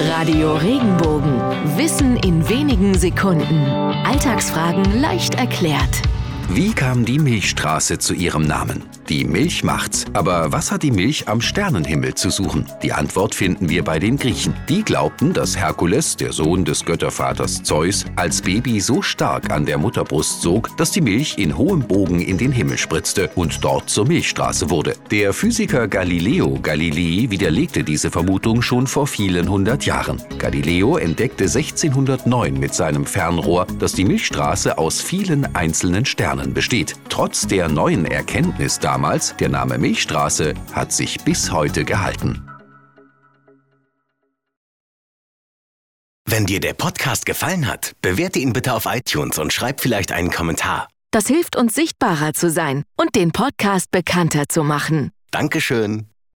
Radio Regenbogen. Wissen in wenigen Sekunden. Alltagsfragen leicht erklärt. Wie kam die Milchstraße zu ihrem Namen? Die Milch macht's. Aber was hat die Milch am Sternenhimmel zu suchen? Die Antwort finden wir bei den Griechen. Die glaubten, dass Herkules, der Sohn des Göttervaters Zeus, als Baby so stark an der Mutterbrust sog, dass die Milch in hohem Bogen in den Himmel spritzte und dort zur Milchstraße wurde. Der Physiker Galileo Galilei widerlegte diese Vermutung schon vor vielen hundert Jahren. Galileo entdeckte 1609 mit seinem Fernrohr, dass die Milchstraße aus vielen einzelnen Sternen besteht. Trotz der neuen Erkenntnis damals, der Name Milchstraße hat sich bis heute gehalten. Wenn dir der Podcast gefallen hat, bewerte ihn bitte auf iTunes und schreib vielleicht einen Kommentar. Das hilft uns sichtbarer zu sein und den Podcast bekannter zu machen. Dankeschön.